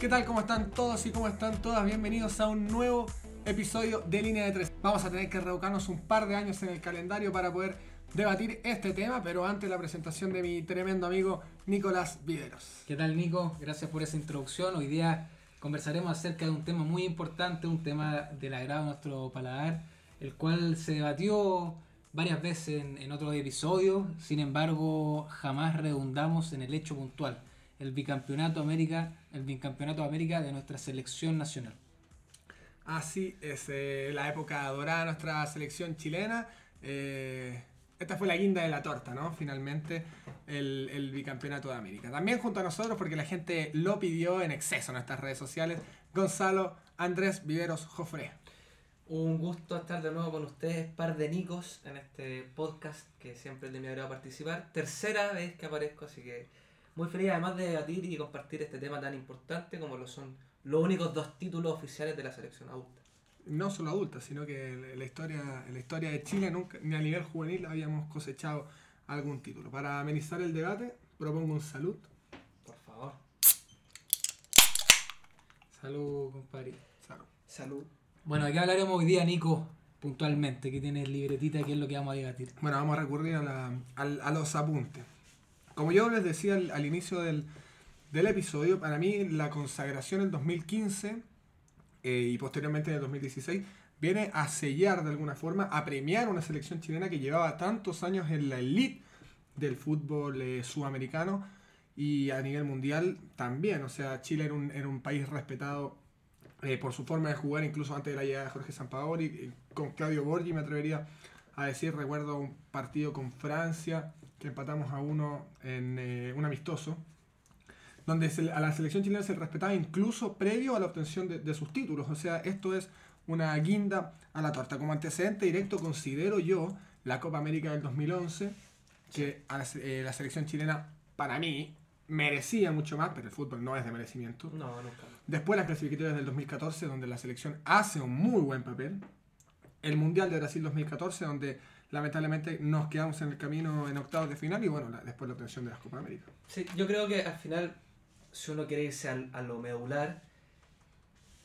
¿Qué tal? ¿Cómo están todos y cómo están todas? Bienvenidos a un nuevo episodio de Línea de Tres. Vamos a tener que revocarnos un par de años en el calendario para poder debatir este tema, pero antes la presentación de mi tremendo amigo Nicolás Videros. ¿Qué tal Nico? Gracias por esa introducción. Hoy día conversaremos acerca de un tema muy importante, un tema del agrado de nuestro paladar, el cual se debatió varias veces en, en otros episodios, sin embargo jamás redundamos en el hecho puntual, el bicampeonato América, el bicampeonato de América de nuestra selección nacional. Así es, eh, la época dorada de nuestra selección chilena. eh, esta fue la guinda de la torta, ¿no? Finalmente, el, el bicampeonato de América. También junto a nosotros, porque la gente lo pidió en exceso en nuestras redes sociales, Gonzalo Andrés Viveros Jofre. Un gusto estar de nuevo con ustedes, par de nicos, en este podcast que siempre es de mi agrado participar. Tercera vez que aparezco, así que muy feliz además de debatir y compartir este tema tan importante como lo son los únicos dos títulos oficiales de la selección adulta. No solo adulta, sino que en la historia, en la historia de Chile nunca, ni a nivel juvenil habíamos cosechado algún título. Para amenizar el debate, propongo un salud. Por favor. Salud, compadre. Salud. Salud. Bueno, ¿de qué hablaremos hoy día, Nico? Puntualmente, que tienes libretita, qué es lo que vamos a debatir. Bueno, vamos a recurrir a, la- a los apuntes. Como yo les decía al, inicio del, del episodio, para mí la consagración en 2015 eh, y posteriormente en el 2016 viene a sellar de alguna forma, a premiar una selección chilena que llevaba tantos años en la elite del fútbol eh, sudamericano y a nivel mundial también. O sea, Chile era un, era un país respetado eh, por su forma de jugar, incluso antes de la llegada de Jorge Sampaoli. Con Claudio Borgi me atrevería a decir, recuerdo un partido con Francia que empatamos a uno en eh, un amistoso, donde se- a la selección chilena se respetaba incluso previo a la obtención de, de sus títulos. O sea, esto es una guinda a la torta. Como antecedente directo considero yo la Copa América del 2011, que a la, eh, la selección chilena, para mí, merecía mucho más, pero el fútbol no es de merecimiento. No, nunca. Después las clasificatorias del 2014, donde la selección hace un muy buen papel. El Mundial de Brasil 2014, donde lamentablemente nos quedamos en el camino en octavos de final y bueno, la- después la obtención de las Copa América. Sí, yo creo que al final, si uno quiere irse al- a lo medular,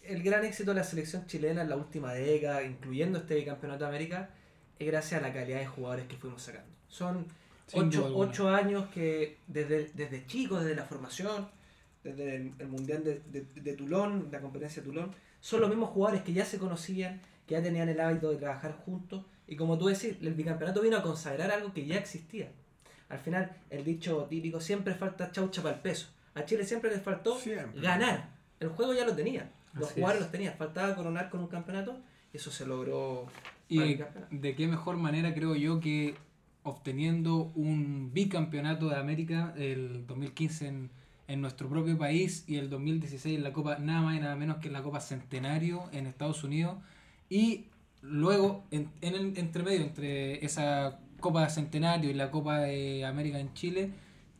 el gran éxito de la selección chilena en la última década, incluyendo este bicampeonato de América, es gracias a la calidad de jugadores que fuimos sacando. Son ocho, ocho años que desde, desde chicos, desde la formación, desde el, el Mundial de, de, de Toulon, la competencia de Toulon, son los mismos jugadores que ya se conocían, que ya tenían el hábito de trabajar juntos, y como tú decís, el bicampeonato vino a consagrar algo que ya existía. Al final, el dicho típico, siempre falta chaucha para el peso. A Chile siempre les faltó Siempre. ganar. El juego ya lo tenía. Los Así jugadores es. los tenía. Faltaba coronar con un campeonato y eso se logró. Y de qué mejor manera creo yo que obteniendo un bicampeonato de América el 2015 en, en nuestro propio país y el 2016 en la Copa nada más y nada menos que en la Copa Centenario en Estados Unidos y luego en, el entremedio entre esa Copa Centenario y la Copa de América en Chile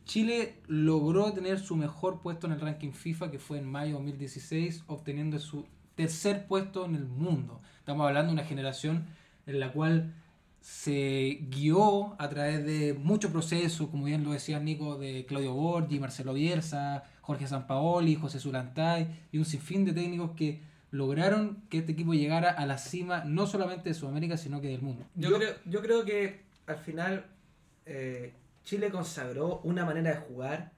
Chile logró tener su mejor puesto en el ranking FIFA que fue en mayo de 2016 obteniendo su tercer puesto en el mundo. Estamos hablando de una generación en la cual se guió a través de mucho proceso, como bien lo decía Nico, de Claudio Borgi, Marcelo Bielsa, Jorge Sampaoli, José Zulantay y un sinfín de técnicos que lograron que este equipo llegara a la cima no solamente de Sudamérica, sino que del mundo. Yo, Yo- creo, yo creo que al final eh, Chile consagró una manera de jugar,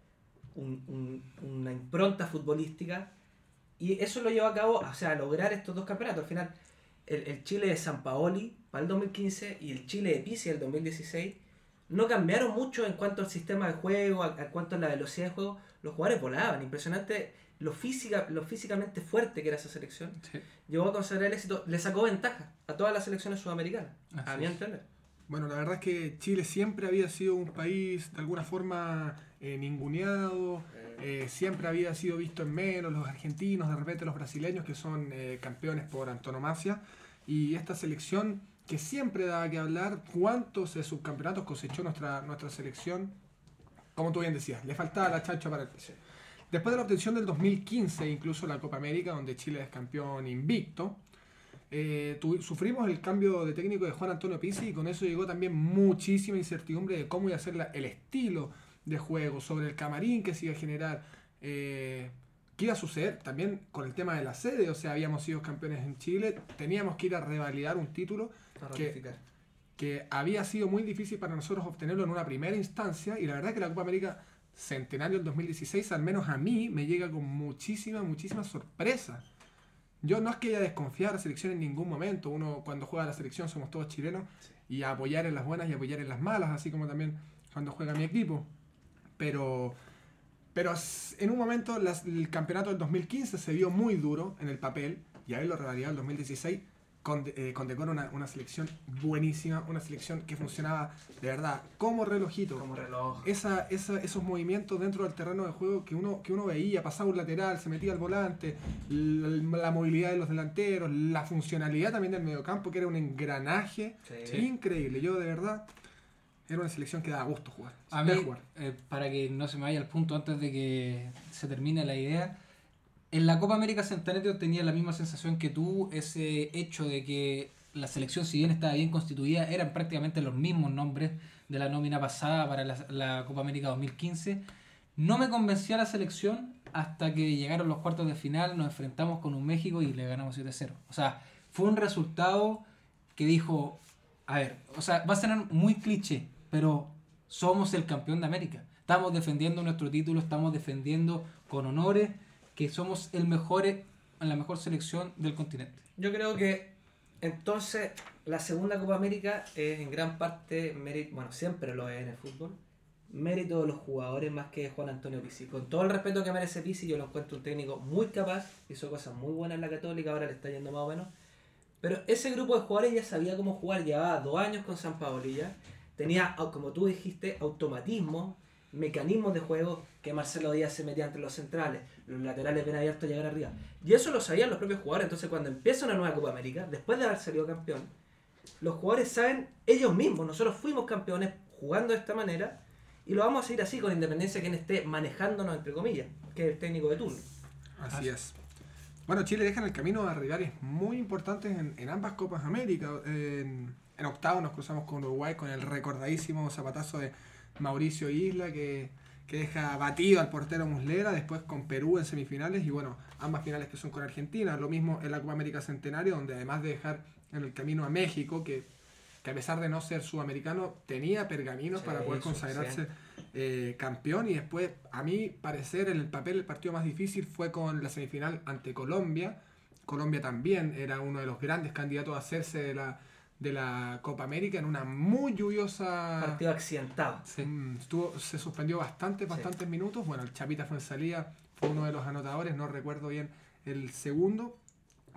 un- un- una impronta futbolística, y eso lo llevó a cabo, o sea, a lograr estos dos campeonatos. Al final, el, el Chile de San Paoli para el 2015 y el Chile de Pizzi del 2016 no cambiaron mucho en cuanto al sistema de juego, a, a cuanto a la velocidad de juego. Los jugadores volaban, impresionante lo, física, lo físicamente fuerte que era esa selección. Llegó a consagrar el éxito, le sacó ventaja a todas las selecciones sudamericanas, Así a mi entender. Bueno, la verdad es que Chile siempre había sido un país de alguna forma eh, ninguneado, eh, siempre había sido visto en menos, los argentinos, de repente los brasileños que son eh, campeones por antonomasia, y esta selección que siempre daba que hablar, cuántos subcampeonatos cosechó nuestra, nuestra selección, como tú bien decías, le faltaba la chancha para el peso. Después de la obtención del 2015, incluso la Copa América, donde Chile es campeón invicto, eh, sufrimos el cambio de técnico de Juan Antonio Pizzi y con eso llegó también muchísima incertidumbre de cómo iba a ser el estilo de juego, sobre el camarín que se iba a generar, eh, ¿Qué iba a suceder? También con el tema de la sede, o sea, habíamos sido campeones en Chile, teníamos que ir a revalidar un título que, había sido muy difícil para nosotros obtenerlo en una primera instancia y la verdad que la Copa América Centenario del 2016, al menos a mí, me llega con muchísima, muchísima sorpresa. Yo no es que haya desconfiado de la selección en ningún momento, uno cuando juega a la selección somos todos chilenos y a apoyar en las buenas y apoyar en las malas, así como también cuando juega mi equipo. Pero, pero en un momento las- el campeonato del 2015 se vio muy duro en el papel y haberlo revalidado el 2016 conde- eh, condecora una, una selección buenísima, una selección que funcionaba de verdad como relojito. Como reloj. Esa, esa- esos movimientos dentro del terreno de juego que uno, que uno veía, pasaba un lateral, se metía al volante, la, la movilidad de los delanteros, la funcionalidad también del mediocampo, que era un engranaje Sí. increíble. Yo de verdad era una selección que daba gusto jugar. A mí, jugar. eh, para que no se me vaya al punto antes de que se termine la idea, en la Copa América Centenario tenía la misma sensación que tú, ese hecho de que la selección, si bien estaba bien constituida, eran prácticamente los mismos nombres de la nómina pasada para la, la Copa América 2015. No me convencía la selección hasta que llegaron los cuartos de final, nos enfrentamos con un México y le ganamos 7-0. O sea, fue un resultado que dijo, a ver, o sea, va a ser muy cliché, pero somos el campeón de América. Estamos defendiendo nuestro título, estamos defendiendo con honores que somos el mejor, la mejor selección del continente. Yo creo que entonces la segunda Copa América es en gran parte mérito, bueno, siempre lo es en el fútbol, mérito de los jugadores más que Juan Antonio Pizzi. Con todo el respeto que merece Pizzi, yo lo encuentro un técnico muy capaz, hizo cosas muy buenas en la Católica, ahora le está yendo más o menos. Pero ese grupo de jugadores ya sabía cómo jugar, llevaba dos años con San Paoli ya. Tenía, como tú dijiste, automatismo, mecanismos de juego que Marcelo Díaz se metía entre los centrales, los laterales bien abiertos llegar arriba. Y eso lo sabían los propios jugadores. Entonces, cuando empieza una nueva Copa América, después de haber salido campeón, los jugadores saben ellos mismos, nosotros fuimos campeones jugando de esta manera y lo vamos a seguir así con independencia de quien esté manejándonos, entre comillas, que es el técnico de turno. Así es. Bueno, Chile deja en el camino a rivales muy importantes en, ambas Copas América. En octavo nos cruzamos con Uruguay con el recordadísimo zapatazo de Mauricio Isla que, que deja batido al portero Muslera, después con Perú en semifinales y bueno, ambas finales que son con Argentina. Lo mismo en la Copa América Centenario, donde además de dejar en el camino a México, que, que a pesar de no ser sudamericano, tenía pergaminos Sí, para poder consagrarse eh, campeón y después, a mi parecer, en el papel el partido más difícil fue con la semifinal ante Colombia. Colombia también era uno de los grandes candidatos a hacerse de la, de la Copa América en una muy lluviosa... Partido accidentado. Mm, estuvo, se suspendió bastantes, Sí. bastantes minutos. Bueno, el Chapita fue en salida, fue uno de los anotadores, no recuerdo bien el segundo.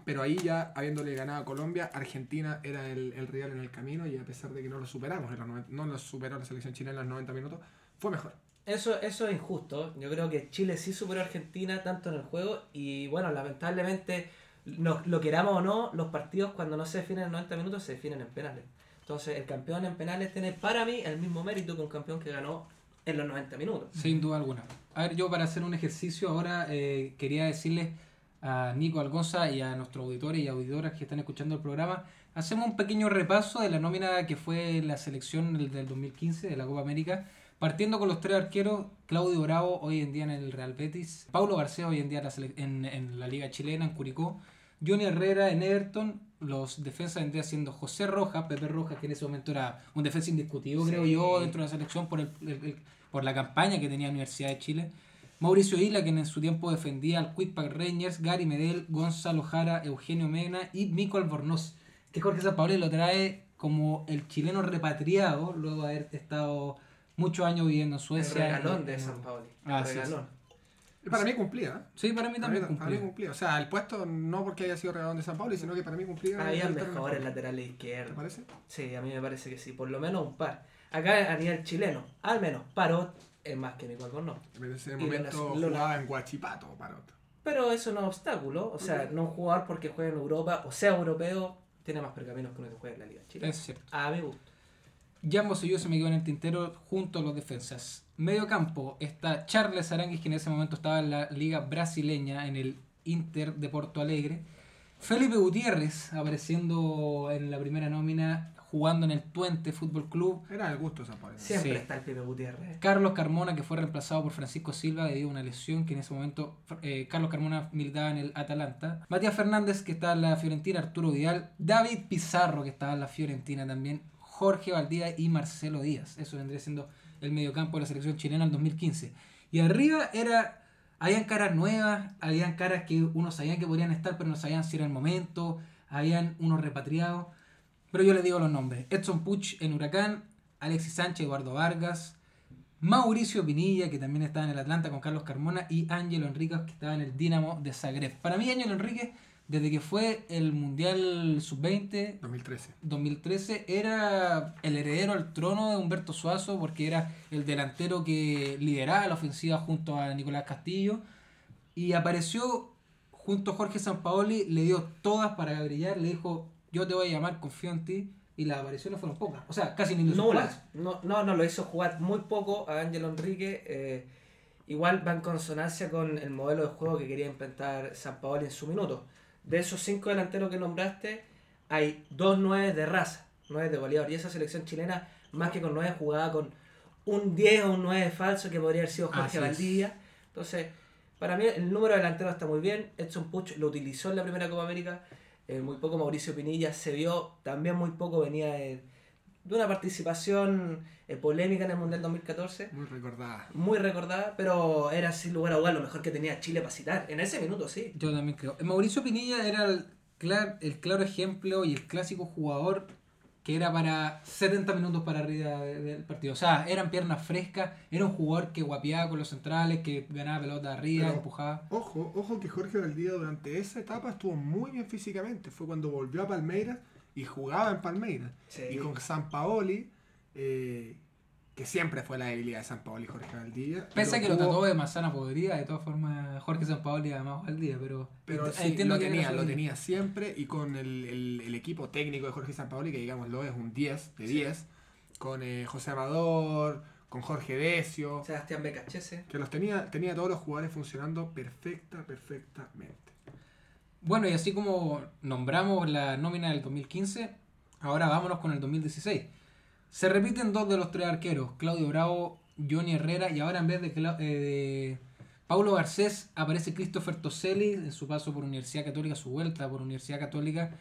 Pero ahí ya, habiéndole ganado a Colombia, Argentina era el, el rival en el camino y a pesar de que no lo superamos, no lo superó la selección chilena en los 90 minutos, fue mejor. Eso, eso es injusto. Yo creo que Chile sí superó a Argentina tanto en el juego y bueno, lamentablemente, nos, lo queramos o no, los partidos cuando no se definen en 90 minutos se definen en penales. Entonces el campeón en penales tiene para mí el mismo mérito que un campeón que ganó en los 90 minutos. Sin duda alguna. A ver, yo para hacer un ejercicio ahora eh, quería decirles a Nico Algonza y a nuestros auditores y auditoras que están escuchando el programa, hacemos un pequeño repaso de la nómina que fue la selección del, del 2015 de la Copa América, partiendo con los tres arqueros, Claudio Bravo hoy en día en el Real Betis, Paulo García hoy en día en la, en, en la Liga Chilena, en Curicó, Johnny Herrera en Everton, los defensas vendría siendo José Rojas, Pepe Rojas, que en ese momento era un defensa indiscutido, Sí. creo yo, dentro de la selección por, el- el- el- por la campaña que tenía la Universidad de Chile. Mauricio Isla, quien en su tiempo defendía al Quickpack Rangers, Gary Medel, Gonzalo Jara, Eugenio Mena y Mico Albornoz, que Jorge Sampaoli lo trae como el chileno repatriado, luego de haber estado muchos años viviendo en El Suecia. regalón en- de San. El es. regalón. Para mí cumplía. ¿eh? Sí, para mí Para también mí, para mí cumplía. O sea, el puesto no porque haya sido regalón de San Pablo, sino que para mí cumplía. Había mejores mejor. laterales ¿Te izquierdos. parece? Sí, a mí me parece que sí, por lo menos un par. Acá a nivel chileno, al menos Parot es más que Nico Albornoz. En ese momento Luna- jugaba en Guachipato, Parot. Pero eso no es obstáculo. O sea, no un jugador porque juega en Europa o sea europeo tiene más pergaminos que uno que juega en la Liga Chilena. Es cierto. A mi gusto. Jambos y yo se me quedó en el tintero junto a los defensas. Medio campo está Charles Aranguis, que en ese momento estaba en la liga brasileña, en el Inter de Porto Alegre. Felipe Gutiérrez, apareciendo en la primera nómina jugando en el Tuente Fútbol Club. Era el gusto esa pared. Siempre Sí. está el Pipe Gutiérrez. Carlos Carmona, que fue reemplazado por Francisco Silva debido a una lesión que en ese momento eh, Carlos Carmona militaba en el Atalanta. Matías Fernández, que estaba en la Fiorentina, Arturo Vidal. David Pizarro, que estaba en la Fiorentina también. Jorge Valdía y Marcelo Díaz. Eso vendría siendo el mediocampo de la selección chilena en 2015. Y arriba era... Habían caras nuevas, habían caras que uno sabían que podrían estar, pero no sabían si era el momento. Habían unos repatriados. Pero yo les digo los nombres. Edson Puch en Huracán, Alexis Sánchez, Eduardo Vargas, Mauricio Pinilla, que también estaba en el Atlanta con Carlos Carmona, y Ángelo Enríquez, que estaba en el Dinamo de Zagreb. Para mí, Ángelo Enríquez, desde que fue el Mundial Sub-20 2013. 2013, era el heredero al trono de Humberto Suazo, porque era el delantero que lideraba la ofensiva junto a Nicolás Castillo. Y apareció junto a Jorge Sampaoli, le dio todas para brillar, le dijo, yo te voy a llamar, confío en ti. Y las apariciones fueron pocas. O sea, casi ni lo. No, no, no, lo hizo jugar muy poco a Ángelo Enrique. eh, igual va en consonancia con el modelo de juego que quería implementar San Paolo en su minuto. De esos cinco delanteros que nombraste, hay dos nueve de raza, nueve de goleador. Y esa selección chilena, más que con nueve, jugaba con un 10 o un 9 falso que podría haber sido Jorge. Valdivia. Entonces, para mí el número de delanteros está muy bien. Edson Puch lo utilizó en la primera Copa América. eh, muy poco Mauricio Pinilla se vio, también muy poco venía de, de una participación eh, polémica en el Mundial 2014. Muy recordada. Muy recordada, pero era sin lugar a dudas lo mejor que tenía Chile para citar. En ese minuto, sí. Yo también creo. Mauricio Pinilla era el, clar- el claro ejemplo y el clásico jugador que era para 70 minutos para arriba de- del partido. O sea, eran piernas frescas, era un jugador que guapeaba con los centrales, que ganaba pelota arriba, Pero- empujaba. Ojo, ojo que Jorge Valdía durante esa etapa estuvo muy bien físicamente. Fue cuando volvió a Palmeiras y jugaba en Palmeiras. Sí. Y con San Paoli, eh, que siempre fue la debilidad de San Paoli Jorge Valdivia. Pese a que lo trató de manzana podrida, de todas formas, Jorge Sampaoli además al día, pero, Pero ent- sí, entiendo lo que tenía, lo tenía siempre y con el, el- el equipo técnico de Jorge Sampaoli, que digámoslo es un 10 de 10, con eh, José Amador, con Jorge Decio, Sebastián Becachese. que los tenía, tenía todos los jugadores funcionando perfecta, perfectamente. Bueno, y así como nombramos la nómina del 2015, ahora vámonos con el 2016. Se repiten dos de los tres arqueros, Claudio Bravo, Johnny Herrera, y ahora en vez de, Cla- eh, de Paulo Garcés aparece Christopher Toselli en su paso por Universidad Católica, su vuelta por Universidad Católica.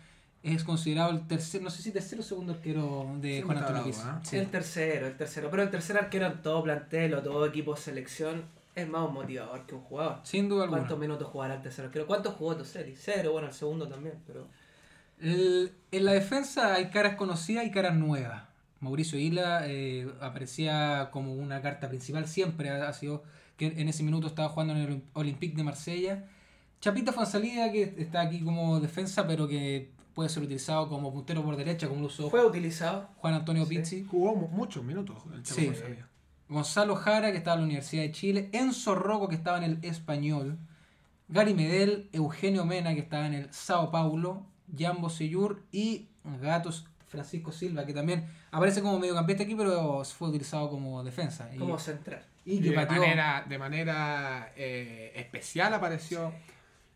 Es considerado el tercer, no sé si tercero o segundo arquero de Siempre Juan Antonio Pizzi. ¿ah? Sí. El tercero, el tercero. Pero el tercer arquero en todo plantel o todo equipo de selección es más un motivador que un jugador. Sin duda alguna. ¿Cuántos minutos jugará el tercer arquero? ¿Cuántos jugó Toseri? Cero, bueno, el segundo también, pero... El- en la defensa hay caras conocidas y caras nuevas. Mauricio Isla eh, aparecía como una carta principal, siempre ha, ha sido que en ese minuto estaba jugando en el Olympique de Marsella. Chapita Fonsalida, que está aquí como defensa, pero que puede ser utilizado como puntero por derecha, como lo usó Fue utilizado. Juan Antonio Sí. Pizzi. Jugó mu- muchos minutos el Chapo Sí. Gonzalo Jara, que estaba en la Universidad de Chile, Enzo Rocco, que estaba en el Español, Gary Medel, Eugenio Mena, que estaba en el Sao Paulo, Jambo Seyur y Gatos Francisco Silva, que también aparece como mediocampista aquí, pero fue utilizado como defensa. Y, Como central. y de manera, de manera eh, especial apareció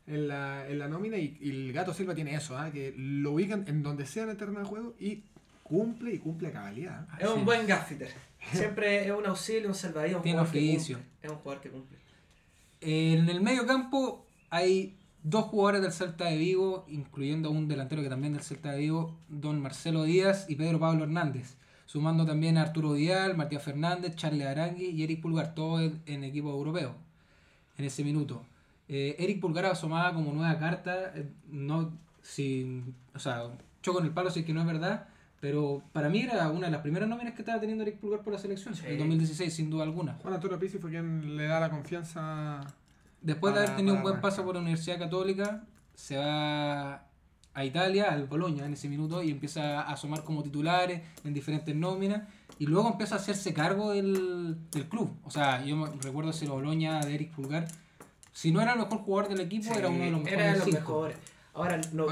en, la, en la nómina y, y el Gato Silva tiene eso, ¿ah? que lo ubican en donde sea en el terreno de juego y cumple y cumple a cabalidad. Es un buen gaffiter. Siempre es un auxilio, un salvador. un Tiene oficio. Es un jugador que cumple. En el medio campo hay dos jugadores del Celta de Vigo, incluyendo un delantero que también del Celta de Vigo, don Marcelo Díaz y Pedro Pablo Hernández, sumando también a Arturo Vidal, Matías Fernández, Charles Arangui y Eric Pulgar, todos en, en equipo europeo en ese minuto. Eh, Eric Pulgar asomaba como nueva carta, eh, no sin, o sea, choco en el palo si es que no es verdad, pero para mí era una de las primeras nóminas que estaba teniendo Eric Pulgar por la selección, Sí. en el 2016 sin duda alguna. Juan Antonio Pizzi fue quien le da la confianza. Después de haber tenido un buen paso por la Universidad Católica, se va a Italia, al Boloña en ese minuto, y empieza a asomar como titulares en diferentes nóminas, y luego empieza a hacerse cargo del, del club. O sea, yo me recuerdo ese Boloña de Eric Pulgar. Si no era el mejor jugador del equipo, era uno de los mejores. Era de los mejores. Ahora no.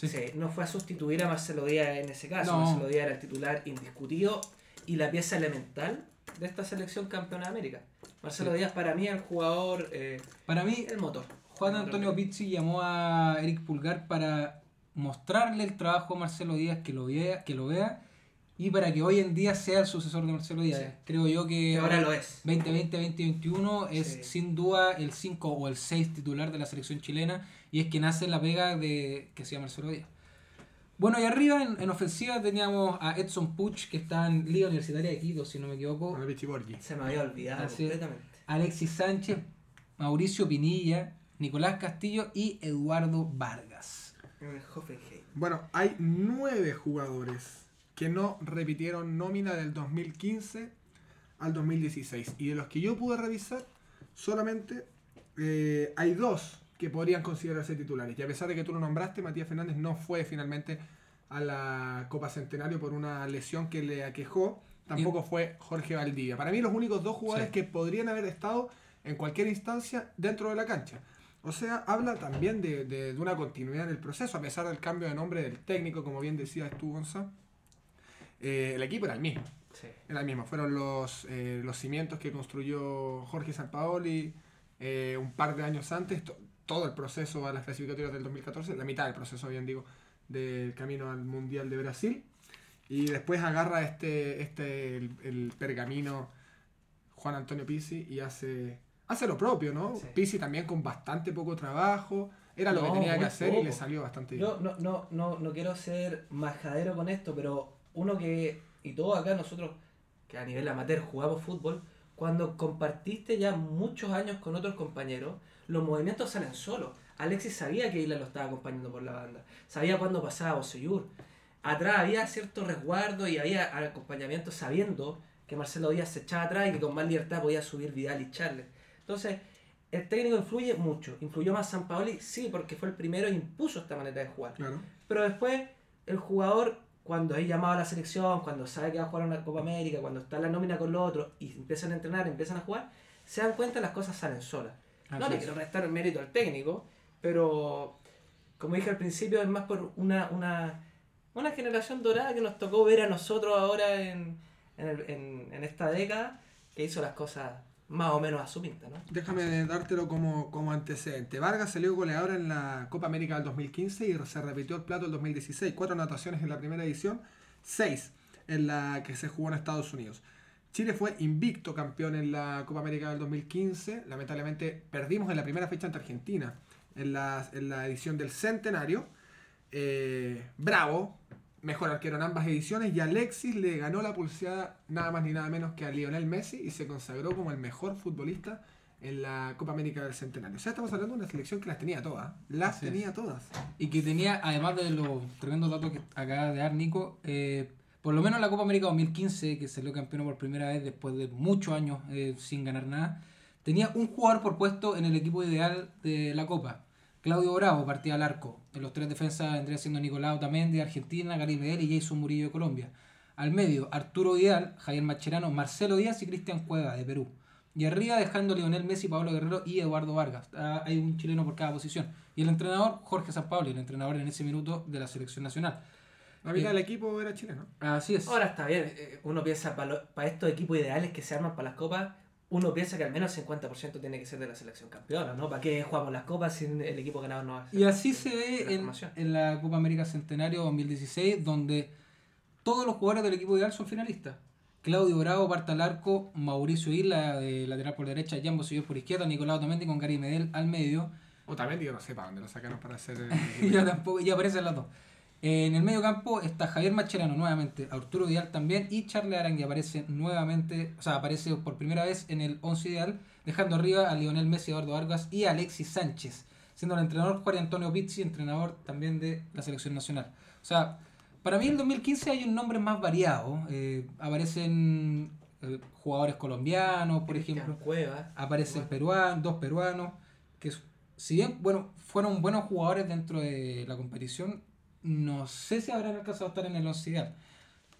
Sí. sí, no fue a sustituir a Marcelo Díaz en ese caso. No. Marcelo Díaz era el titular indiscutido y la pieza elemental de esta selección campeona de América. Marcelo Sí. Díaz para mí es el jugador, eh, Para mí, el motor. Juan Antonio. Pizzi llamó a Eric Pulgar para mostrarle el trabajo a Marcelo Díaz, que lo vea, que lo vea y para que hoy en día sea el sucesor de Marcelo Díaz. Sí. Creo yo que Que ahora lo es. 2020-2021 es Sí. sin duda el 5 o el 6 titular de la selección chilena y es quien hace la pega de que sea Marcelo Díaz. Bueno, y arriba en, en ofensiva teníamos a Edson Puch, que está en Liga Universitaria de Quito, si no me equivoco. Se me había olvidado Así completamente. Alexis Sánchez, Mauricio Pinilla, Nicolás Castillo y Eduardo Vargas. Bueno, hay nueve jugadores que no repitieron nómina del 2015 al 2016. Y de los que yo pude revisar, solamente eh, hay dos que podrían considerarse titulares. Y a pesar de que tú lo nombraste, Matías Fernández no fue finalmente a la Copa Centenario por una lesión que le aquejó. Tampoco fue Jorge Valdivia. Para mí los únicos dos jugadores Sí. que podrían haber estado en cualquier instancia dentro de la cancha. O sea, habla también de, de- de una continuidad en el proceso, a pesar del cambio de nombre del técnico, como bien decías tú, Gonzalo. Eh, el equipo era el mismo. Sí. Era el mismo. Fueron los, eh, los cimientos que construyó Jorge Sampaoli eh, un par de años antes. to- todo el proceso a las clasificatorias del 2014, la mitad del proceso, bien digo, del camino al Mundial de Brasil. Y después agarra este, este el, el pergamino Juan Antonio Pizzi y hace, hace lo propio, ¿no? Sí. Pizzi también con bastante poco trabajo. Era lo que No, tenía que hacer y poco. le salió bastante bien. Yo no, no, no, no quiero ser majadero con esto, pero uno que, y todos acá nosotros, que a nivel amateur jugamos fútbol, cuando compartiste ya muchos años con otros compañeros, los movimientos salen solos. Alexis sabía que Isla lo estaba acompañando por la banda, sabía cuándo pasaba Bosellur. Atrás había cierto resguardo y había acompañamiento sabiendo que Marcelo Díaz se echaba atrás y que con más libertad podía subir Vidal y Charles. Entonces, el técnico influye mucho. ¿Influyó más San Paoli? Sí, porque fue el primero e impuso esta manera de jugar. Claro. Pero después, el jugador, cuando es llamado a la selección, cuando sabe que va a jugar una Copa América, cuando está en la nómina con los otros y empiezan a entrenar, empiezan a jugar, se dan cuenta las cosas salen solas. no le quiero restar el mérito al técnico, pero como dije al principio, es más por una, una, una generación dorada que nos tocó ver a nosotros ahora en, en, el- en- en esta década, que hizo las cosas más o menos a su pinta, ¿no? Déjame dártelo como, como antecedente. Vargas salió goleador en la Copa América del 2015 y se repitió el plato del 2016. Cuatro anotaciones en la primera edición, seis en la que se jugó en Estados Unidos. Chile fue invicto campeón en la Copa América del 2015. Lamentablemente perdimos en la primera fecha ante Argentina, en la, en la edición del centenario. Eh, Bravo, mejor arquero en ambas ediciones, y Alexis le ganó la pulseada nada más ni nada menos que a Lionel Messi y se consagró como el mejor futbolista en la Copa América del Centenario. O sea, estamos hablando de una selección que las tenía todas. Las Así es. tenía todas. Y que tenía, además de los tremendos datos que acaba de dar Nico, eh, por lo menos en la Copa América 2015, que salió campeón por primera vez después de muchos años eh, sin ganar nada, tenía un jugador por puesto en el equipo ideal de la Copa. Claudio Bravo partía al arco. En los tres defensas vendría siendo Nicolás Otamendi de Argentina, Gary Medel y Jason Murillo de Colombia. Al medio, Arturo Vidal, Javier Macherano, Marcelo Díaz y Cristian Cueva de Perú. Y arriba dejando Lionel Messi, Pablo Guerrero y Eduardo Vargas. Ah, Hay un chileno por cada posición. Y el entrenador, Jorge Sampaoli, el entrenador en ese minuto de la selección nacional. La mitad Eh, del equipo era chileno. Así es. Ahora está bien, eh, uno piensa para estos equipos ideales que se arman para las copas, uno piensa que al menos el 50% tiene que ser de la selección campeona, ¿no? ¿Para qué jugamos las copas si el equipo ganador no va a ser Y así de- se ve en, la Copa América Centenario 2016, donde todos los jugadores del equipo ideal son finalistas. Claudio Bravo parte al arco, Mauricio Isla de lateral por derecha, Jan Bosillón por izquierda, Nicolás Otamendi con Gary Medel al medio. Otamendi, yo no sé para dónde lo sacaron para hacer el... y ya tampoco, ya aparecen las dos. En el medio campo está Javier Macherano nuevamente, Arturo Vidal también y Charles Arangui aparece nuevamente, o sea, aparece por primera vez en el 11 ideal, dejando arriba a Lionel Messi, Eduardo Vargas y a Alexis Sánchez, siendo el entrenador Juan Antonio Pizzi, entrenador también de la selección nacional. O sea, para mí en el 2015 hay un nombre más variado, eh, aparecen eh, jugadores colombianos, por Cristian ejemplo, Cueva. aparecen peruanos, dos peruanos, que si bien bueno, fueron buenos jugadores dentro de la competición, no sé si habrán alcanzado a estar en el once ideal.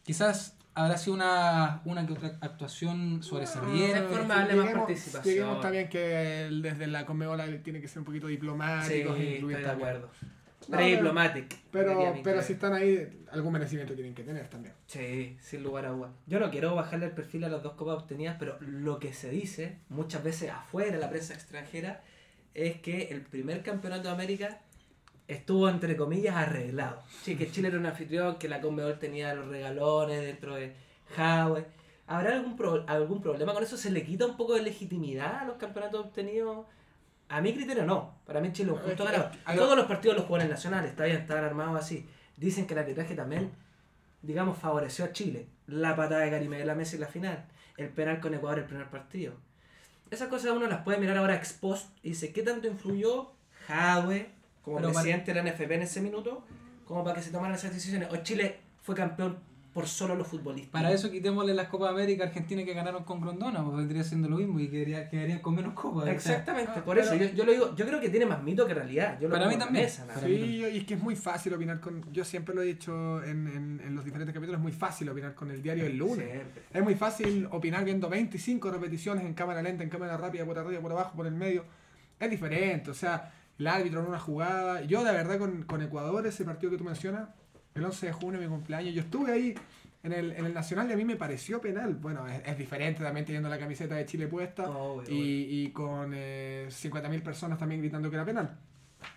Quizás habrá sido una, una que otra actuación sobresaliente. de darle más participación. Lleguemos también que el- desde la Conmebol tiene que ser un poquito Sí, diplomático. estoy de acuerdo. No, pero- diplomatic. Pero, pero si están ahí, algún merecimiento tienen que tener también. Sí, sin lugar a dudas. Yo no quiero bajarle el perfil a las dos copas obtenidas, pero lo que se dice muchas veces afuera, la prensa extranjera, es que el primer campeonato de América estuvo entre comillas arreglado. Sí, que Chile era un anfitrión, que la Conmebol tenía los regalones dentro de Huawei. ¿Habrá algún, pro- algún problema con eso? ¿Se le quita un poco de legitimidad a los campeonatos obtenidos? A mi criterio no. Para mí Chile es un justo Es que- ganador. a lo- Todos los partidos los jugadores nacionales, está bien, estaban armados así. Dicen que el arbitraje también, digamos, favoreció a Chile. La patada de Karim la Messi en la final. El penal con Ecuador el primer partido. Esas cosas uno las puede mirar ahora ex post y dice, ¿qué tanto influyó Jadwe como Pero para- presidente de la NFP en ese minuto como para que se tomaran esas decisiones? ¿O Chile fue campeón por solo los futbolistas? Para eso quitémosle las Copas América Argentina que ganaron con Grondona, pues vendría siendo lo mismo y quedaría- quedarían con menos copas. Exactamente, Ah, por pero- eso yo, yo lo digo, yo creo que tiene más mito que realidad. Yo lo Para mí también. mesa, nada Para más. mí Sí, y es que es muy fácil opinar con. Yo siempre lo he dicho en, en- en los diferentes capítulos, es muy fácil opinar con el diario el lunes. Siempre. Es muy fácil opinar viendo 25 repeticiones en cámara lenta, en cámara rápida, por arriba, por abajo, por el medio. Es diferente, o sea, el árbitro en una jugada. Yo, de verdad, con, con Ecuador, ese partido que tú mencionas, el 11 de junio, mi cumpleaños, yo estuve ahí en el, en el Nacional y a mí me pareció penal. Bueno, es, es diferente también teniendo la camiseta de Chile puesta y, y con eh, 50.000 personas también gritando que era penal.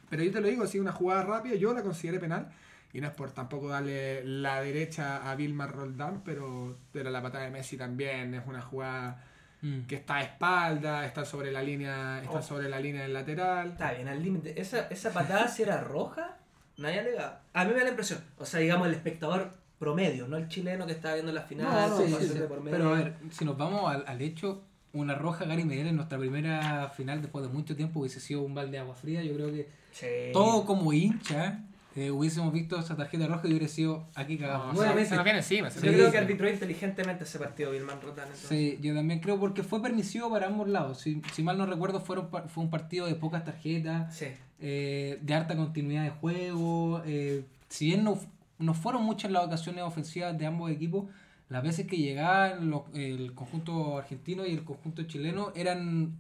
Pero yo te lo digo, si una jugada rápida, yo la consideré penal. Y no es por tampoco darle la derecha a Vilmar Roldán, pero, pero la patada de Messi también es una jugada mm. que está a espalda, está sobre la línea, está Oh. sobre la línea del lateral. Está bien, al límite. Esa, esa patada si era roja, nadie alegaba. A mí me da la impresión. O sea, digamos el espectador promedio, no el chileno que estaba viendo la final. No, no, con sí. Pero a ver, si nos vamos al, al hecho, una roja Gary Medel en nuestra primera final después de mucho tiempo hubiese sido un balde de agua fría. Yo creo que Sí. todo como hincha eh, hubiésemos visto esa tarjeta roja y hubiera sido aquí cagamos. No, Nuevamente. se, se nos viene encima. se Yo creo que arbitró inteligentemente ese partido Vilman Rotan. entonces. Sí, yo también creo porque fue permisivo para ambos lados. Si, si mal no recuerdo, fueron, fue un partido de pocas tarjetas, Sí. eh, de harta continuidad de juego. eh, si bien no, no fueron muchas las ocasiones ofensivas de ambos equipos, las veces que llegaban los- el conjunto argentino y el conjunto chileno eran...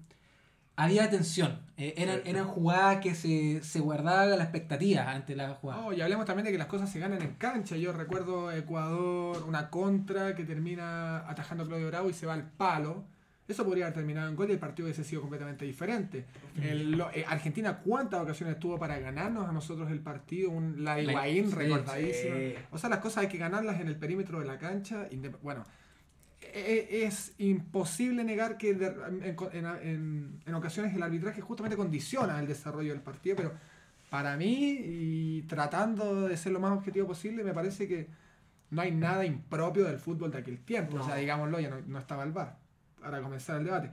Había tensión, eh, eran, eran jugadas que se, se guardaba la expectativa ante la jugada. Oh, y hablemos también de que las cosas se ganan en cancha. Yo recuerdo Ecuador, una contra que termina atajando a Claudio Bravo y se va al palo. Eso podría haber terminado en gol y el partido hubiese sido completamente diferente. El- lo- eh, Argentina, ¿cuántas ocasiones tuvo para ganarnos a nosotros el partido? Un, la Higuaín, sí, recordadísima. sí. O sea, las cosas hay que ganarlas en el perímetro de la cancha. Bueno, es imposible negar que de- en, en- en- en ocasiones el arbitraje justamente condiciona el desarrollo del partido, pero para mí, y tratando de ser lo más objetivo posible, me parece que no hay nada impropio del fútbol de aquel tiempo. O sea, No. digámoslo, ya no, no estaba el VAR para comenzar el debate.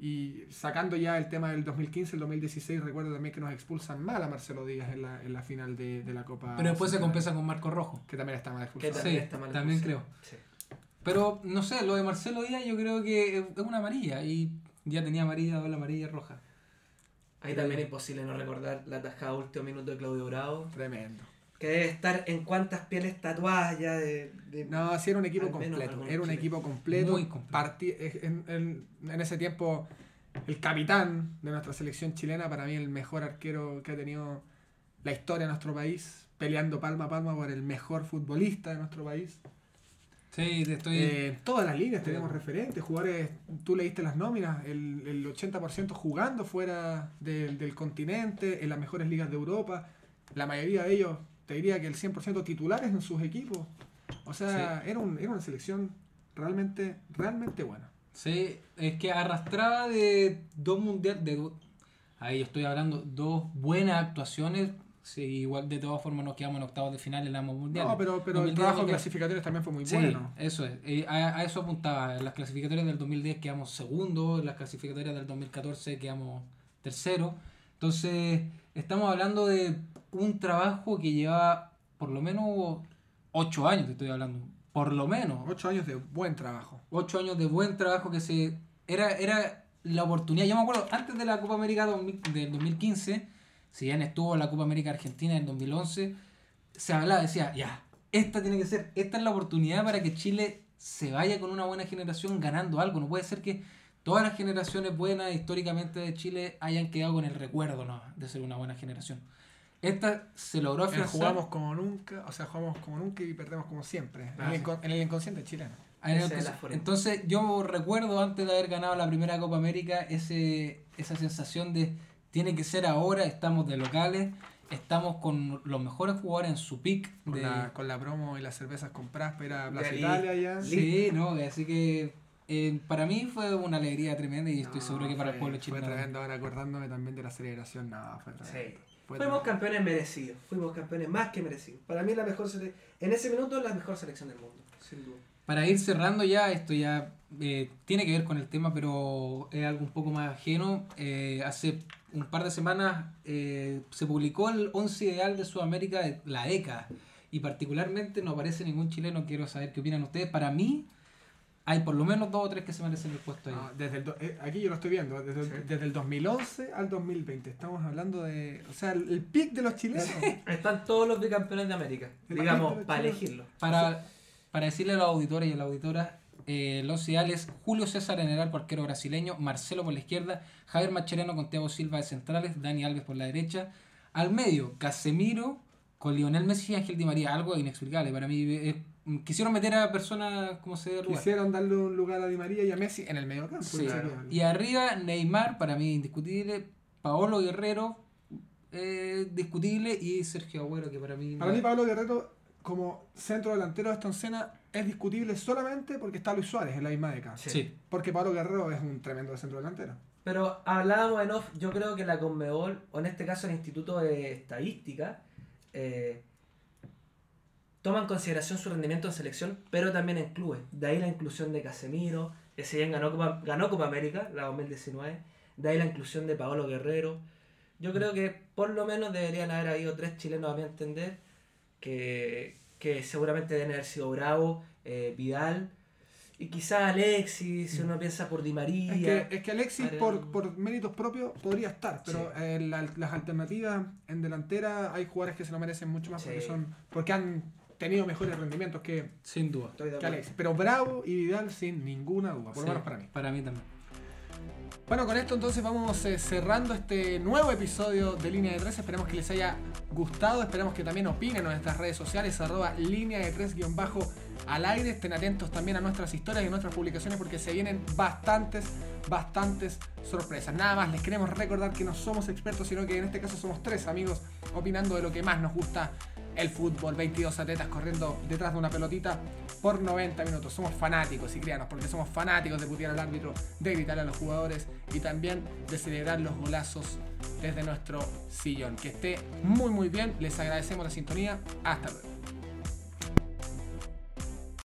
Y sacando ya el tema del 2015, el 2016, recuerdo también que nos expulsan mal a Marcelo Díaz en la, en la final de, de la Copa. Pero después se compensa con Marco Rojo. Que también está mal Que expulsado. Sí, también está mal también expulsado. Sí. Pero no sé, lo de Marcelo Díaz yo creo que es una amarilla y ya tenía amarilla, doble amarilla y roja. Ahí también es imposible no recordar la tajada último minuto de Claudio Bravo. Tremendo. Que debe estar en cuántas pieles tatuadas ya de. de- No, sí era un equipo completo. Era un equipo completo. Muy completo. En- en ese tiempo, el capitán de nuestra selección chilena, para mí el mejor arquero que ha tenido la historia de nuestro país, peleando palma a palma por el mejor futbolista de nuestro país. Sí, te estoy... Eh, todas las líneas tenemos referentes, jugadores, tú leíste las nóminas, el, el 80% jugando fuera del, del continente, en las mejores ligas de Europa, la mayoría de ellos, te diría que el 100% titulares en sus equipos. O sea, era, un, era una selección realmente, realmente buena. Sí, es que arrastraba de dos mundiales, de ahí estoy hablando, dos buenas actuaciones. Sí, igual de todas formas nos quedamos en octavos de final en ambos mundiales. No, pero, pero el 2010, trabajo 2010. clasificatorio también fue muy Sí, bueno. eso es. Eh, a, a eso apuntaba. En las clasificatorias del 2010 quedamos segundo, en las clasificatorias del 2014 quedamos tercero. Entonces, estamos hablando de un trabajo que lleva por lo menos ocho años, te estoy hablando. Por lo menos. Ocho años de buen trabajo. Ocho años de buen trabajo que se... Era, era la oportunidad. Yo me acuerdo, antes de la Copa América 2000 del 2015, si bien estuvo la Copa América Argentina en 2011, se hablaba, decía, ya, esta tiene que ser, esta es la oportunidad para que Chile se vaya con una buena generación ganando algo. No puede ser que todas las generaciones buenas históricamente de Chile hayan quedado con el recuerdo ¿no? de ser una buena generación. Esta se logró afianzar. jugamos como nunca, o sea, jugamos como nunca y perdemos como siempre. En, Ah, el, sí. en el inconsciente chileno. Ah, en el. Entonces yo recuerdo antes de haber ganado la primera Copa América ese, esa sensación de tiene que ser ahora, estamos de locales estamos con los mejores jugadores en su pick. Con, de- la, con la promo y las cervezas compradas para Plaza Italia ya. Sí, no, así que eh, para mí fue una alegría tremenda y estoy No, seguro que para el fue- pueblo Fue chileno. tremendo, ahora acordándome también de la celebración, no, fue tremendo. Sí. Fue Fuimos tremendo. campeones merecidos. Fuimos campeones más que merecidos. Para mí la mejor en ese minuto la mejor selección del mundo, sin duda. Para ir cerrando ya, esto ya eh, tiene que ver con el tema, pero es algo un poco más ajeno. Eh, hace un par de semanas eh, se publicó el 11 ideal de Sudamérica de la década. Y particularmente no aparece ningún chileno, quiero saber qué opinan ustedes. Para mí, hay por lo menos dos o tres que se merecen el puesto ahí. No, desde el do- eh, aquí yo lo estoy viendo, desde, el- Sí. desde el 2011 al 2020. Estamos hablando de. O sea, el, el pick de los chilenos. Están todos los bicampeones de América, El digamos, para elegirlo. Para, para decirle a los auditores y a la auditora, eh, los ideales Julio César en el arco arquero brasileño, Marcelo por la izquierda, Javier Macherano con Thiago Silva de centrales, Dani Alves por la derecha, al medio Casemiro con Lionel Messi y Ángel Di María, algo inexplicable para mí. eh, quisieron meter a personas como se lugar. Quisieron darle un lugar a Di María y a Messi en el medio campo. Sí. Y arriba Neymar, para mí indiscutible, Paolo Guerrero, eh, discutible, y Sergio Agüero, que para mí... Para mí, Pablo Guerrero, como centro delantero de esta escena, es discutible solamente porque está Luis Suárez en la misma década. Sí. Sí. Porque Pablo Guerrero es un tremendo centro delantero. Pero hablábamos en off, yo creo que la Conmebol, o en este caso el Instituto de Estadística, eh, toma en consideración su rendimiento en selección, pero también en clubes. De ahí la inclusión de Casemiro, que si bien ganó Copa, ganó Copa América, la 2019. De ahí la inclusión de Paolo Guerrero. Yo creo que por lo menos deberían haber habido tres chilenos, a mi entender, que, que seguramente deben haber sido Bravo, eh, Vidal, y quizás Alexis, si uno piensa por Di María. Es que, es que Alexis, por, por méritos propios, podría estar, pero Sí. eh, la- las alternativas en delantera hay jugadores que se lo merecen mucho más porque, son, porque han tenido mejores rendimientos que, Sin duda. Que. Alexis. Pero Bravo y Vidal sin ninguna duda, por Sí, lo menos para mí. Para mí también. Bueno, con esto entonces vamos eh, cerrando este nuevo episodio de Línea de 3. Esperemos que les haya gustado. Esperemos que también opinen en nuestras redes sociales, arroba línea de 3 guion bajo al aire. Estén atentos también a nuestras historias y a nuestras publicaciones porque se vienen bastantes, bastantes sorpresas. Nada más, les queremos recordar que no somos expertos, sino que en este caso somos tres amigos opinando de lo que más nos gusta el fútbol. 22 atletas corriendo detrás de una pelotita por 90 minutos. Somos fanáticos, y créanos, porque somos fanáticos de putear al árbitro, de gritar a los jugadores y también de celebrar los golazos desde nuestro sillón. Que esté muy muy bien, les agradecemos la sintonía. Hasta luego.